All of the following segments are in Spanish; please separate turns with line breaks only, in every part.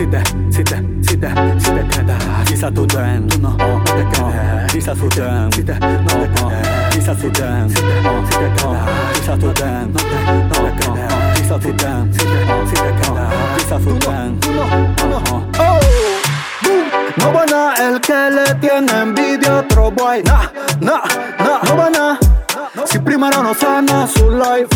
si te, si te, si te, si te quedas, quizás tú den, tú no, no. Te quedes, quizás tú den, si te, no. Te quedes, quizás tú den, si te, si te quedas, quizás tú den, no te, no te quedes, quizás tú den, si te, si te quedas, quizás tú den,
Oh, no van a el que le tiene envidia a otro boy. Nah, nah, nah, no van a. Si primero no sana su life.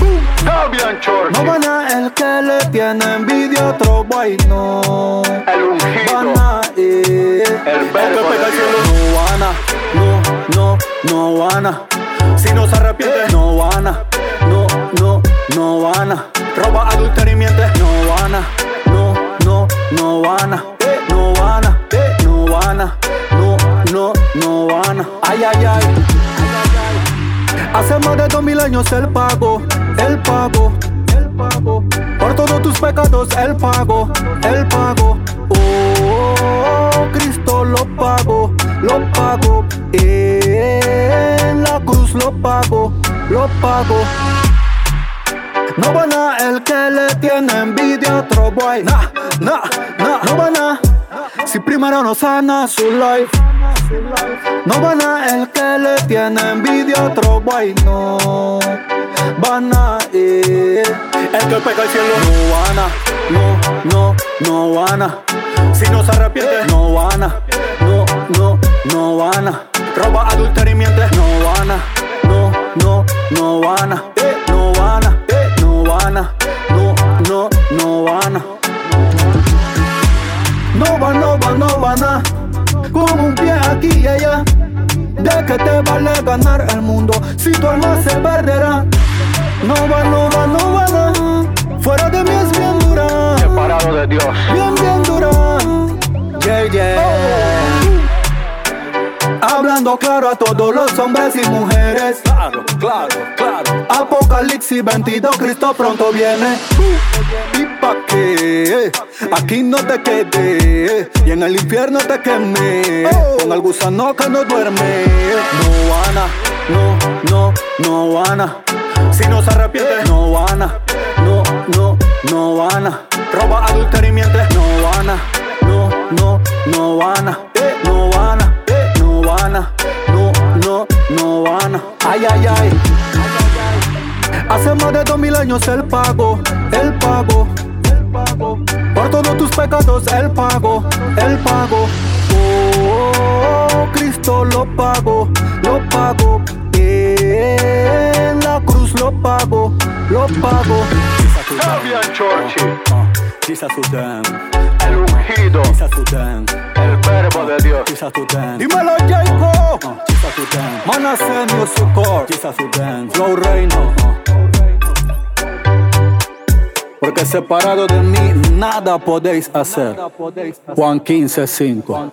Chorchi,
No van a el que le tiene envidia otro boy. No.
el ungido,
Van a ir.
el verbo.
No van a, no, no, no van a. Si no se arrepiente, no van a. No, no, no van a. Roba, adulterio y miente, no van a. No, no, no van a. No van a, no van a. No, no, no van a. Ay, ay, ay. Hace más de dos mil años el pago, el pago, el pago. Por todos tus pecados el pago, el pago. Oh, Cristo lo pago, lo pago. En la cruz lo pago, lo pago. No van a el que le tiene envidia a otro boy. Nah, nah, nah, no van a. Si primero no sana su life. No van a el que le tiene envidia a otro boy, no van a ir. El que pega el cielo no van a, no, no, no van a. Si no se arrepiente, no van a, no, no, no van a. Roba, adulterio y miente, no van a, no, no, no van a, no van a, no van a, no, no, no van a. No van, no van, no van Con un pie aquí y allá. De que te vale ganar el mundo Si tu alma se perderá No van, no van, no van a Fuera de mí es bien dura.
Separado de Dios.
Bien, Hablando claro a todos los hombres y mujeres
Claro, claro, claro.
Apocalipsis 22, Cristo pronto viene. ¿Y pa' qué? Aquí no te quedé y en el infierno te quemé. Con el gusano que no duerme. No van a, no, no, no van a. Si no se arrepiente, no van a. No, no, no van a. Roba, adulterio y miente, no van a. No, no, no van a. No van no. No, no, van. Ay, ay, ay. Hace más de dos mil años el pago, el pago, el pago. Por todos tus pecados el pago, el pago. Oh, Cristo lo pago, lo pago. En la cruz lo pago, lo pago.
Fabian Chorchi,
Quizás den,
el verbo de Dios.
Dímelo, Jacob.
Den,
Manase Music. Flow Reino. Porque separado de mí nada podéis hacer. Juan 15, 5.